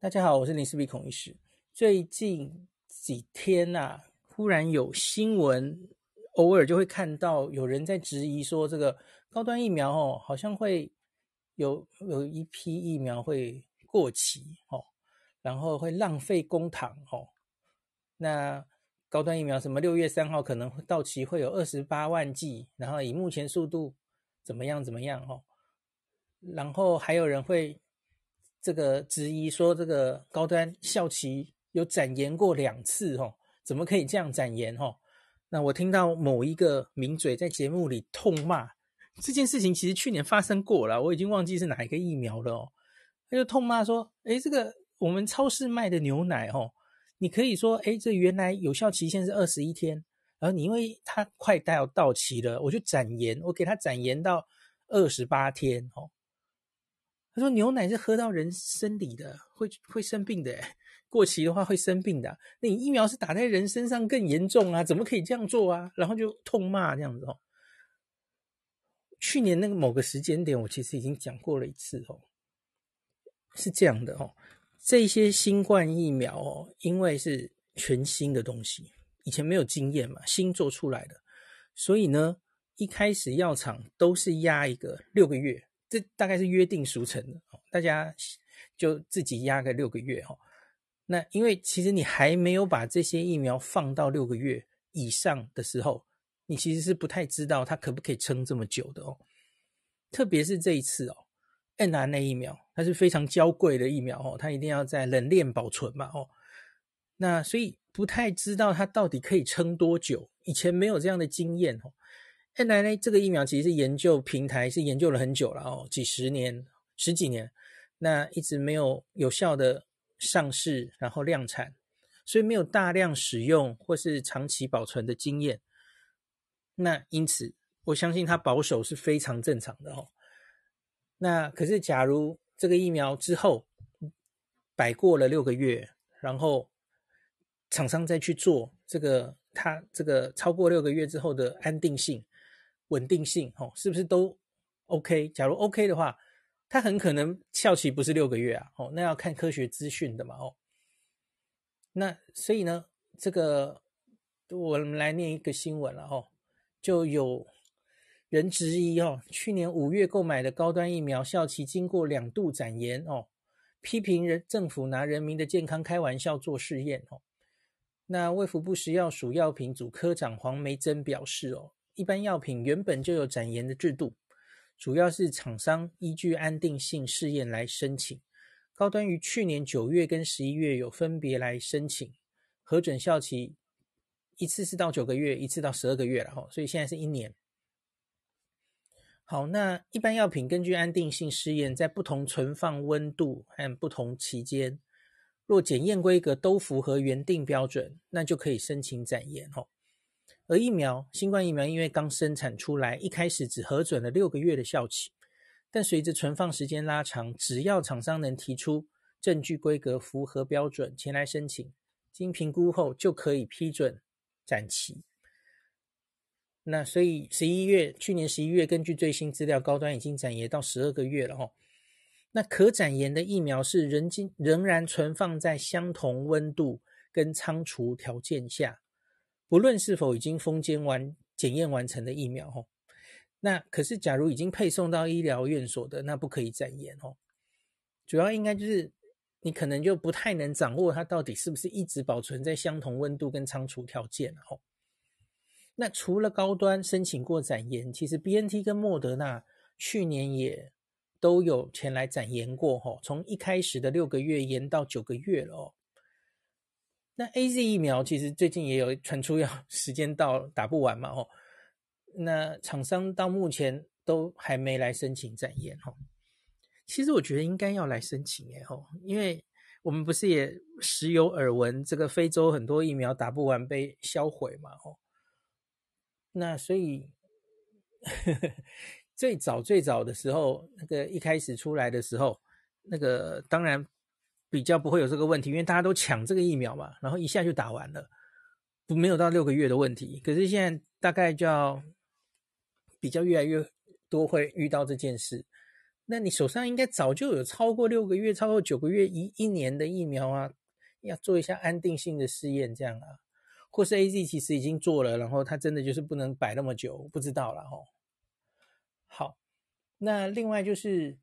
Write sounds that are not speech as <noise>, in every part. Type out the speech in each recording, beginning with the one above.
大家好，我是林氏璧孔医师。最近几天呐、啊，忽然有新闻，偶尔就会看到有人在质疑说，这个高端疫苗哦，好像会有有一批疫苗会过期哦，然后会浪费公帑哦。那高端疫苗什么六月三号可能会到期，会有二十八万剂，然后以目前速度怎么样怎么样哦，然后还有人会。这个质疑说，这个高端效期有展延过两次，哦，怎么可以这样展延？哦，那我听到某一个名嘴在节目里痛骂这件事情，其实去年发生过了，我已经忘记是哪一个疫苗了哦。他就痛骂说：“诶，这个我们超市卖的牛奶，哦，你可以说，诶，这原来有效期限是二十一天，然后你因为它快到到期了，我就展延，我给它展延到二十八天，哦。”说：“牛奶是喝到人身体的，会会生病的。过期的话会生病的。那你疫苗是打在人身上更严重啊？怎么可以这样做啊？”然后就痛骂这样子哦。去年那个某个时间点，我其实已经讲过了一次哦。是这样的哦，这些新冠疫苗哦，因为是全新的东西，以前没有经验嘛，新做出来的，所以呢，一开始药厂都是压一个六个月。这大概是约定俗成的，大家就自己压个六个月哈。那因为其实你还没有把这些疫苗放到六个月以上的时候，你其实是不太知道它可不可以撑这么久的哦。特别是这一次哦，mRNA 疫苗它是非常娇贵的疫苗哦，它一定要在冷链保存嘛哦。那所以不太知道它到底可以撑多久，以前没有这样的经验哦。Nmn 这个疫苗其实是研究平台是研究了很久了哦，几十年、十几年，那一直没有有效的上市，然后量产，所以没有大量使用或是长期保存的经验。那因此，我相信它保守是非常正常的哦。那可是，假如这个疫苗之后摆过了六个月，然后厂商再去做这个，它这个超过六个月之后的安定性。稳定性哦，是不是都 OK？假如 OK 的话，它很可能效期不是六个月啊，哦，那要看科学资讯的嘛，哦。那所以呢，这个我们来念一个新闻了哦，就有人质疑哦，去年五月购买的高端疫苗效期经过两度展延哦，批评人政府拿人民的健康开玩笑做试验哦。那卫福部食药署药品组科长黄梅珍表示哦。一般药品原本就有展延的制度，主要是厂商依据安定性试验来申请。高端于去年九月跟十一月有分别来申请核准效期，一次是到九个月，一次到十二个月了哈，所以现在是一年。好，那一般药品根据安定性试验，在不同存放温度和不同期间，若检验规格都符合原定标准，那就可以申请展延哦。而疫苗，新冠疫苗因为刚生产出来，一开始只核准了六个月的效期，但随着存放时间拉长，只要厂商能提出证据规格符合标准前来申请，经评估后就可以批准展期。那所以十一月，去年十一月，根据最新资料，高端已经展延到十二个月了哦。那可展延的疫苗是仍经仍然存放在相同温度跟仓储条件下。不论是否已经封检完检验完成的疫苗哦，那可是假如已经配送到医疗院所的，那不可以展延哦。主要应该就是你可能就不太能掌握它到底是不是一直保存在相同温度跟仓储条件哦。那除了高端申请过展延，其实 BNT 跟莫德纳去年也都有前来展延过哦，从一开始的六个月延到九个月了哦。那 AZ 疫苗其实最近也有传出要 <laughs> 时间到打不完嘛吼，那厂商到目前都还没来申请展延吼。其实我觉得应该要来申请诶吼，因为我们不是也时有耳闻这个非洲很多疫苗打不完被销毁嘛吼。那所以 <laughs> 最早最早的时候，那个一开始出来的时候，那个当然。比较不会有这个问题，因为大家都抢这个疫苗嘛，然后一下就打完了，不没有到六个月的问题。可是现在大概就要比较越来越多会遇到这件事。那你手上应该早就有超过六个月、超过九个月、一一年的疫苗啊，要做一下安定性的试验，这样啊，或是 AZ 其实已经做了，然后它真的就是不能摆那么久，不知道了哦。好，那另外就是，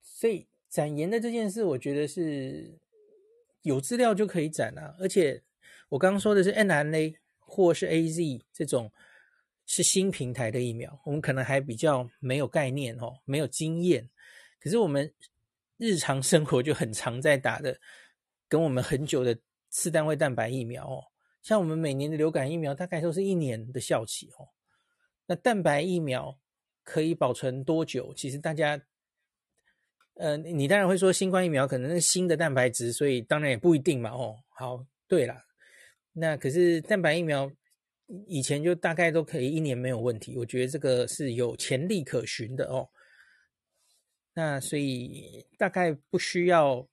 所以展延的这件事，我觉得是有资料就可以展啊，而且我刚刚说的是 mRNA 或是 AZ 这种。是新平台的疫苗，我们可能还比较没有概念哦，没有经验。可是我们日常生活就很常在打的，跟我们很久的次单位蛋白疫苗哦，像我们每年的流感疫苗大概都是一年的效期哦。那蛋白疫苗可以保存多久？其实大家，呃，你当然会说新冠疫苗可能是新的蛋白质，所以当然也不一定嘛哦。好，对了，那可是蛋白疫苗。以前就大概都可以一年没有问题，我觉得这个是有潜力可循的哦。那所以大概不需要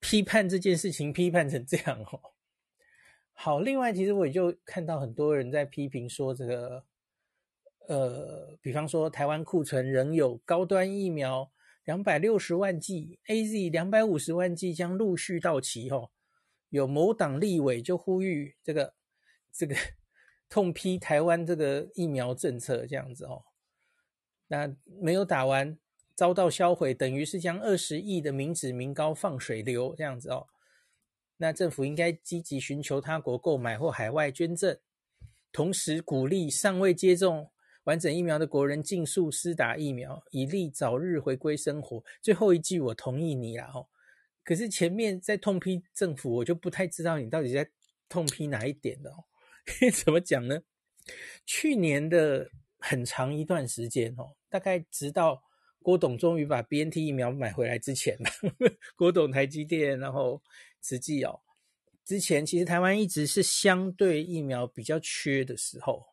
批判这件事情，批判成这样哦。好，另外其实我也就看到很多人在批评说，这个呃，比方说台湾库存仍有高端疫苗两百六十万剂，AZ 两百五十万剂将陆续到期哦。有某党立委就呼吁这个这个。痛批台湾这个疫苗政策这样子哦，那没有打完遭到销毁，等于是将二十亿的民脂民膏放水流这样子哦。那政府应该积极寻求他国购买或海外捐赠，同时鼓励尚未接种完整疫苗的国人尽速施打疫苗，以利早日回归生活。最后一句我同意你啦哦，可是前面在痛批政府，我就不太知道你到底在痛批哪一点的哦。<laughs> 怎么讲呢？去年的很长一段时间哦，大概直到郭董终于把 BNT 疫苗买回来之前，<laughs> 郭董台积电，然后慈济哦，之前其实台湾一直是相对疫苗比较缺的时候，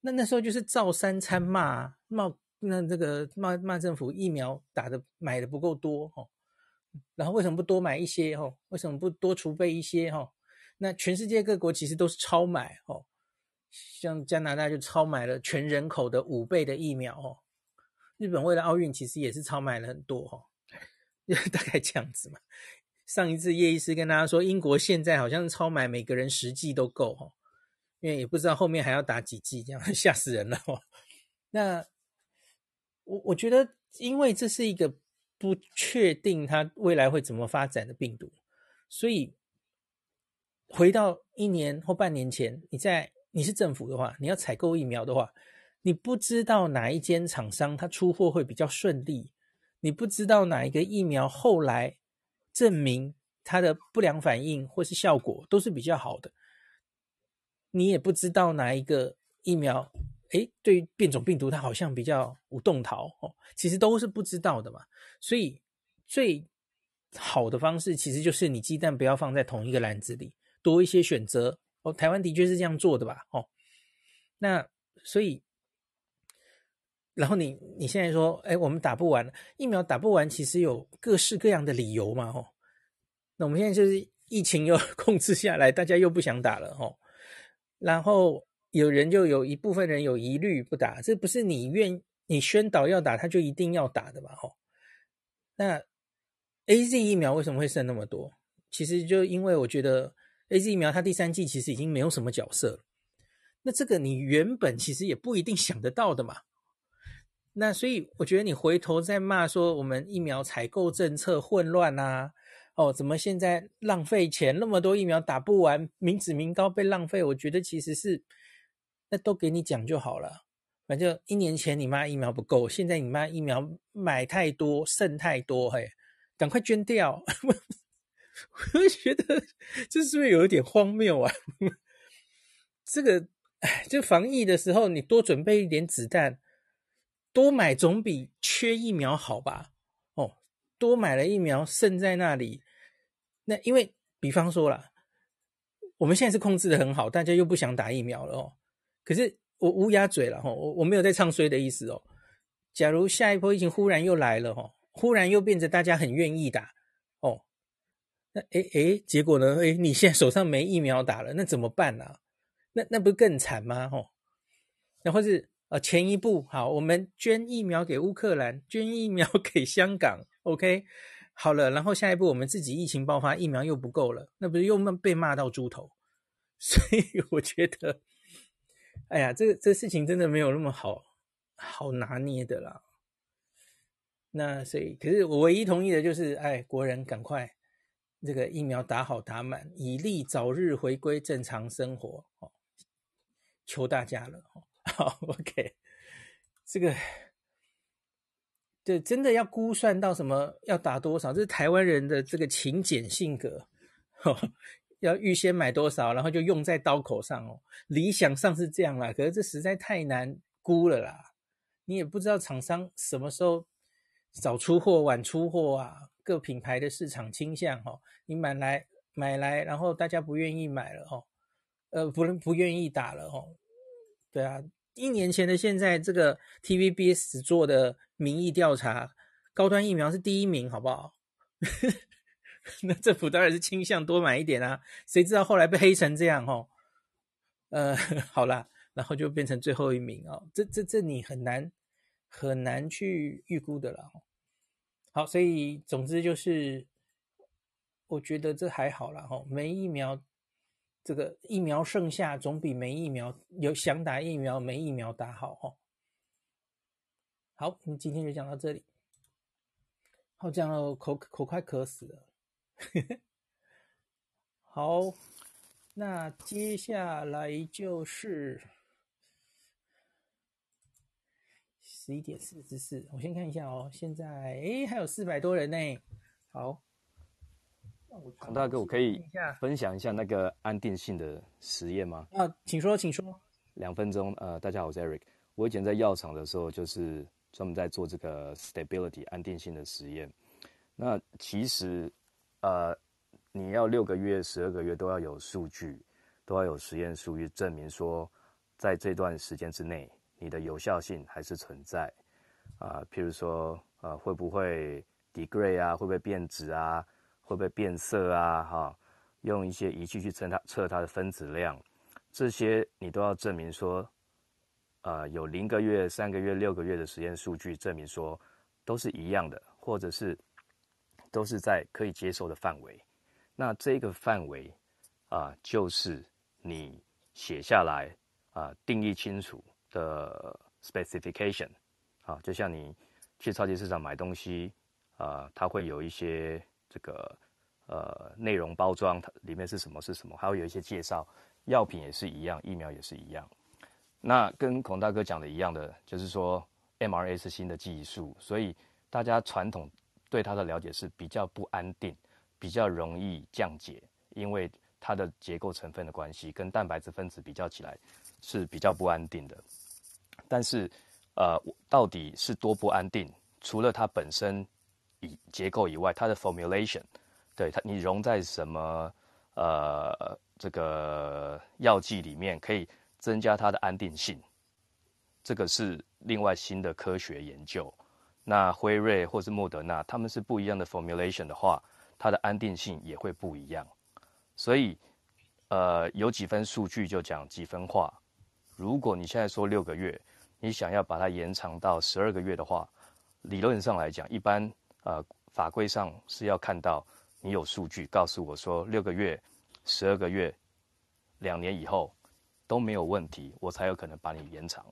那那时候就是照三餐骂骂那这个骂骂政府疫苗打的买的不够多哦，然后为什么不多买一些哦？为什么不多储备一些哦？那全世界各国其实都是超买哦，像加拿大就超买了全人口的五倍的疫苗哦，日本为了奥运其实也是超买了很多哦，<laughs> 大概这样子嘛。上一次叶医师跟大家说，英国现在好像超买每个人十剂都够哦，因为也不知道后面还要打几剂，这样 <laughs> 吓死人了哦。那我我觉得，因为这是一个不确定它未来会怎么发展的病毒，所以。回到一年或半年前，你在你是政府的话，你要采购疫苗的话，你不知道哪一间厂商它出货会比较顺利，你不知道哪一个疫苗后来证明它的不良反应或是效果都是比较好的，你也不知道哪一个疫苗，诶，对于变种病毒它好像比较无动桃哦，其实都是不知道的嘛，所以最好的方式其实就是你鸡蛋不要放在同一个篮子里。多一些选择哦，台湾的确是这样做的吧？哦，那所以，然后你你现在说，哎，我们打不完疫苗，打不完，其实有各式各样的理由嘛？哦，那我们现在就是疫情又 <laughs> 控制下来，大家又不想打了哦，然后有人就有一部分人有疑虑不打，这不是你愿你宣导要打，他就一定要打的嘛？吼，那 AZ 疫苗为什么会剩那么多？其实就因为我觉得。AZ 疫苗它第三季其实已经没有什么角色了，那这个你原本其实也不一定想得到的嘛。那所以我觉得你回头再骂说我们疫苗采购政策混乱啊，哦，怎么现在浪费钱，那么多疫苗打不完，民脂民膏被浪费，我觉得其实是那都给你讲就好了。反正一年前你骂疫苗不够，现在你骂疫苗买太多剩太多，嘿，赶快捐掉。<laughs> 我觉得这是不是有一点荒谬啊？<laughs> 这个，哎，就防疫的时候，你多准备一点子弹，多买总比缺疫苗好吧？多买了疫苗剩在那里，那因为比方说啦，我们现在是控制的很好，大家又不想打疫苗了哦。可是我乌鸦嘴了哈，我我没有在唱衰的意思哦。假如下一波疫情忽然又来了哈，忽然又变成大家很愿意打哦。那哎哎，结果呢？哎，你现在手上没疫苗打了，那怎么办呢、啊？那那不是更惨吗？吼，那或是呃，前一步好，我们捐疫苗给乌克兰，捐疫苗给香港，OK，好了，然后下一步我们自己疫情爆发，疫苗又不够了，那不是又被骂到猪头？<laughs> 所以我觉得，哎呀，这这事情真的没有那么好好拿捏的啦。那所以，可是我唯一同意的就是，哎，国人赶快这个疫苗打好打满，以利早日回归正常生活。哦，求大家了。<laughs> 好，OK，这个，对，真的要估算到什么要打多少，这是台湾人的这个勤俭性格，要预先买多少，然后就用在刀口上哦。理想上是这样啦，可是这实在太难估了啦。你也不知道厂商什么时候早出货、晚出货啊，各品牌的市场倾向哦。你买来买来，然后大家不愿意买了哦，呃，不不愿意打了哦。对啊，一年前的现在，这个 TVBS 做的民意调查，高端疫苗是第一名，好不好？<laughs> 那政府当然是倾向多买一点啊，谁知道后来被黑成这样哦？呃，<laughs> 好啦，然后就变成最后一名哦，这这这你很难很难去预估的了。好，所以总之就是，我觉得这还好啦。哈，没疫苗。这个疫苗剩下总比没疫苗有想打疫苗没疫苗打好哦。好，我们今天就讲到这里。好，讲了口口快渴死了。<laughs> 好，那接下来就是十一点四十四。我先看一下哦，现在哎还有四百多人呢。好。孔大哥，我可以分享一下那个安定性的实验吗？啊，请说，请说。两分钟。呃，大家好，我是 Eric。我以前在药厂的时候，就是专门在做这个 stability 安定性的实验。那其实，呃，你要六个月、十二个月都要有数据，都要有实验数据证明说，在这段时间之内，你的有效性还是存在。啊、呃，譬如说，呃，会不会 degrade 啊？会不会变质啊？会不会变色啊？哈，用一些仪器去测它测它的分子量，这些你都要证明说，呃，有零个月、三个月、六个月的实验数据证明说都是一样的，或者是都是在可以接受的范围。那这个范围啊，就是你写下来啊，定义清楚的 specification 啊，就像你去超级市场买东西啊，它会有一些。这个呃内容包装它里面是什么是什么，还会有一些介绍。药品也是一样，疫苗也是一样。那跟孔大哥讲的一样的，就是说 mRNA 是新的技术，所以大家传统对它的了解是比较不安定，比较容易降解，因为它的结构成分的关系，跟蛋白质分子比较起来是比较不安定的。但是呃，到底是多不安定？除了它本身。以结构以外，它的 formulation，对它你溶在什么呃这个药剂里面，可以增加它的安定性，这个是另外新的科学研究。那辉瑞或是莫德纳，他们是不一样的 formulation 的话，它的安定性也会不一样。所以呃有几分数据就讲几分话。如果你现在说六个月，你想要把它延长到十二个月的话，理论上来讲，一般。呃，法规上是要看到你有数据告诉我说六个月、十二个月、两年以后都没有问题，我才有可能把你延长。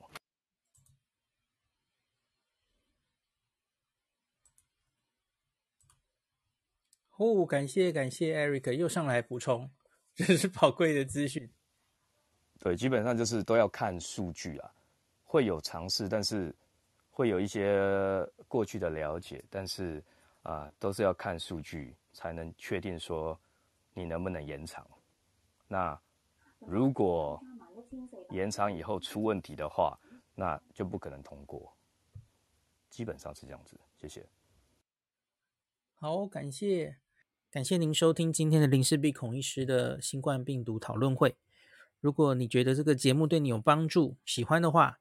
哦，感谢感谢 Eric 又上来补充，这是宝贵的资讯。对，基本上就是都要看数据啊，会有尝试，但是。会有一些过去的了解，但是啊、都是要看数据才能确定说你能不能延长。那如果延长以后出问题的话，那就不可能通过。基本上是这样子，谢谢。好，感谢感谢您收听今天的林氏璧孔医师的新冠病毒讨论会。如果你觉得这个节目对你有帮助，喜欢的话，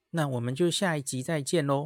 那我们就下一集再见喽。